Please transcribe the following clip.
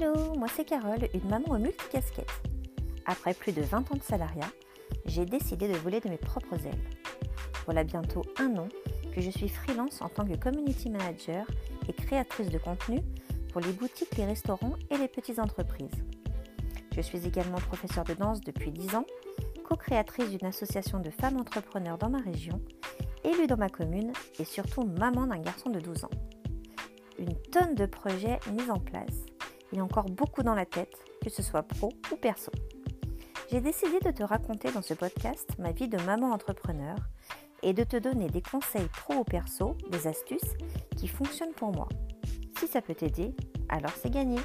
Hello, moi c'est Carole, une maman aux multicasquettes. Après plus de 20 ans de salariat, j'ai décidé de voler de mes propres ailes. Voilà bientôt un an que je suis freelance en tant que community manager et créatrice de contenu pour les boutiques, les restaurants et les petites entreprises. Je suis également professeure de danse depuis 10 ans, co-créatrice d'une association de femmes entrepreneurs dans ma région, élue dans ma commune et surtout maman d'un garçon de 12 ans. Une tonne de projets mis en place et encore beaucoup dans la tête, que ce soit pro ou perso. J'ai décidé de te raconter dans ce podcast ma vie de maman entrepreneur et de te donner des conseils pro ou perso, des astuces qui fonctionnent pour moi. Si ça peut t'aider, alors c'est gagné.